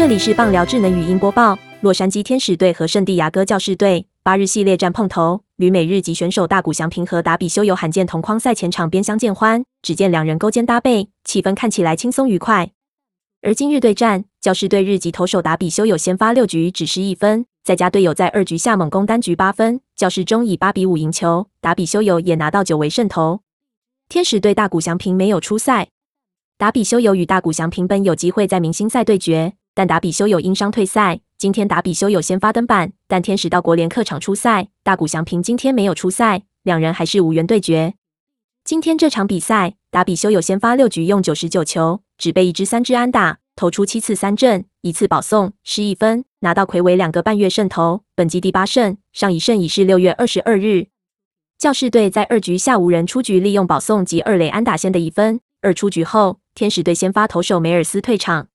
这里是棒聊智能语音播报。洛杉矶天使队和圣地亚哥教士队八日系列战碰头，旅美日籍选手大谷翔平和达比修有罕见同框赛前场边相见欢，只见两人勾肩搭背，气氛看起来轻松愉快。而今日对战，教士队日籍投手达比修有先发六局只失一分，再加队友在二局下猛攻单局八分，教士中以八比五赢球，达比修有也拿到九为胜投。天使队大谷翔平没有出赛，达比修有与大谷翔平本有机会在明星赛对决，但达比修有因伤退赛。今天达比修有先发登板，但天使到国联客场出赛，大谷翔平今天没有出赛，两人还是无缘对决。今天这场比赛，达比修有先发六局用九十九球，只被一支三支安打，投出七次三振，一次保送，失一分，拿到魁违两个半月胜投，本季第八胜。上一胜已是六月二十二日。教士队在二局下无人出局，利用保送及二垒安打先的一分。二出局后，天使队先发投手梅尔斯退场。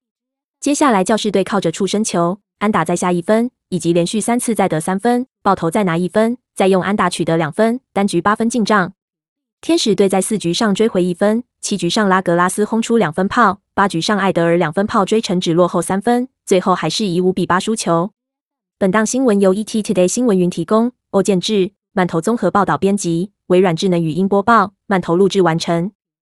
接下来教士队靠着触身球。安打再下一分，以及连续三次再得三分，爆头再拿一分，再用安打取得两分，单局八分进账。天使队在四局上追回一分，七局上拉格拉斯轰出两分炮，八局上艾德尔两分炮追成只落后三分，最后还是以五比八输球。本档新闻由 ET Today 新闻云提供，欧建志、曼头综合报道编辑，微软智能语音播报，曼头录制完成。